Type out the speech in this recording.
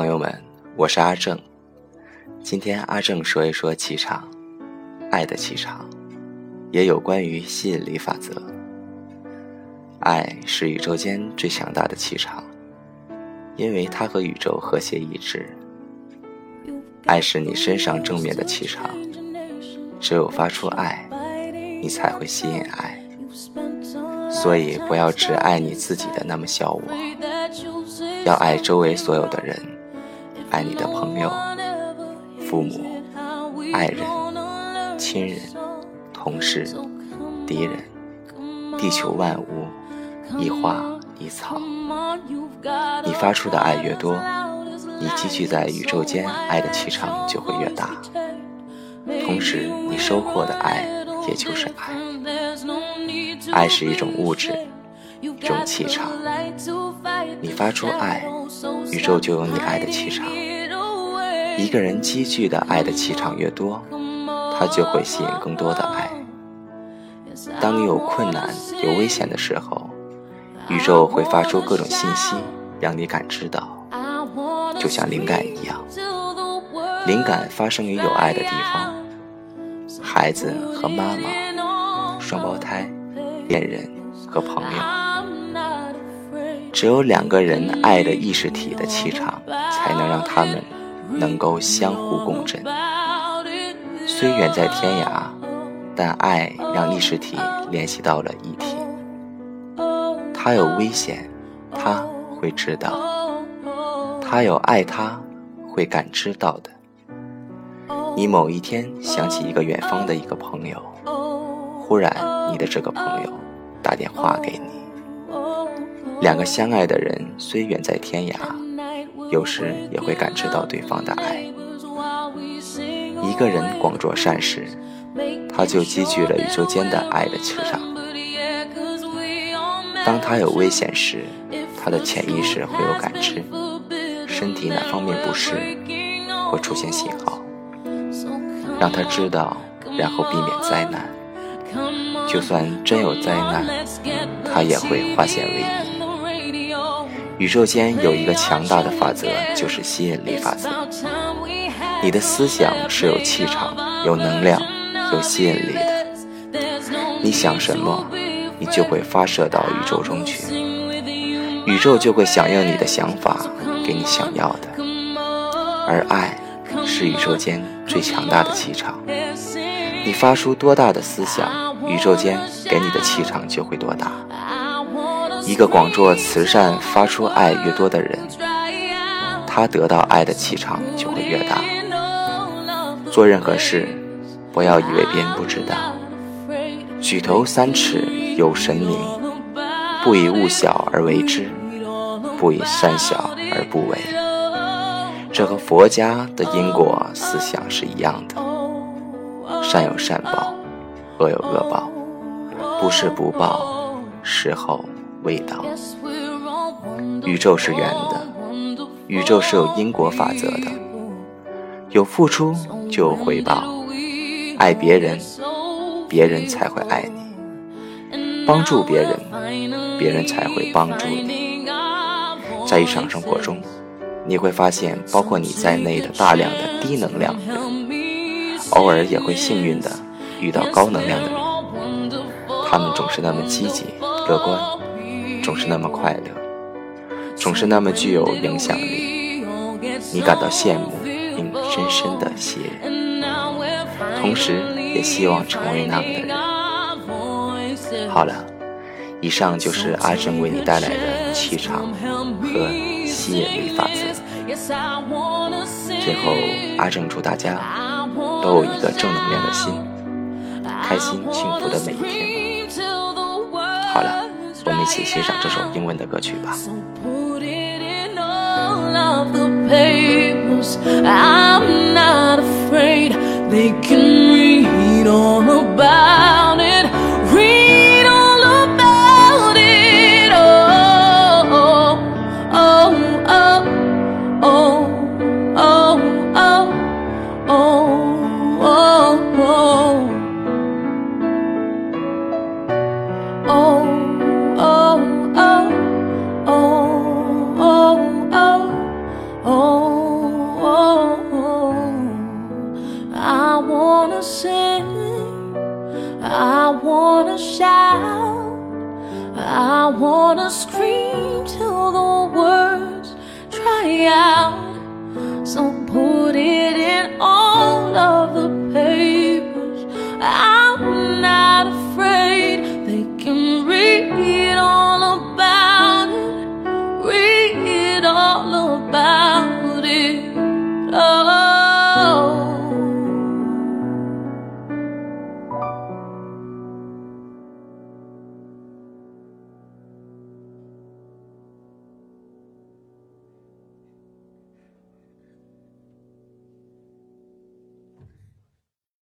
朋友们，我是阿正。今天阿正说一说气场，爱的气场，也有关于吸引力法则。爱是宇宙间最强大的气场，因为它和宇宙和谐一致。爱是你身上正面的气场，只有发出爱，你才会吸引爱。所以不要只爱你自己的那么小我，要爱周围所有的人，爱你的朋友、父母、爱人、亲人、同事、敌人、地球万物、一花一草。你发出的爱越多，你积聚在宇宙间爱的气场就会越大，同时你收获的爱也就是爱。爱是一种物质，种气场。你发出爱，宇宙就有你爱的气场。一个人积聚的爱的气场越多，他就会吸引更多的爱。当你有困难、有危险的时候，宇宙会发出各种信息，让你感知到，就像灵感一样。灵感发生于有爱的地方。孩子和妈妈，双胞胎。恋人和朋友，只有两个人爱的意识体的气场，才能让他们能够相互共振。虽远在天涯，但爱让意识体联系到了一体。他有危险，他会知道；他有爱，他会感知到的。你某一天想起一个远方的一个朋友。忽然，你的这个朋友打电话给你。两个相爱的人虽远在天涯，有时也会感知到对方的爱。一个人广做善事，他就积聚了宇宙间的爱的磁场。当他有危险时，他的潜意识会有感知，身体哪方面不适，会出现信号，让他知道，然后避免灾难。就算真有灾难，他也会化险为夷。宇宙间有一个强大的法则，就是吸引力法则。你的思想是有气场、有能量、有吸引力的。你想什么，你就会发射到宇宙中去，宇宙就会响应你的想法，给你想要的。而爱是宇宙间最强大的气场。你发出多大的思想，宇宙间给你的气场就会多大。一个广做慈善、发出爱越多的人，他得到爱的气场就会越大。做任何事，不要以为别人不知道。举头三尺有神明，不以物小而为之，不以善小而不为。这和佛家的因果思想是一样的。善有善报，恶有恶报，不是不报，时候味道。宇宙是圆的，宇宙是有因果法则的，有付出就有回报。爱别人，别人才会爱你；帮助别人，别人才会帮助你。在日常生活中，你会发现，包括你在内的大量的低能量人。偶尔也会幸运的遇到高能量的人，他们总是那么积极乐观，总是那么快乐，总是那么具有影响力，你感到羡慕并深深的吸引，同时也希望成为那样的人。好了，以上就是阿正为你带来的气场和吸引力法则。最后，阿正祝大家。都有一个正能量的心，开心幸福的每一天。一起欣赏这首英文的歌曲吧。I wanna shout, I wanna scream till the words dry out. So put it in all of the papers. I'm not afraid they can read all about it, read all about.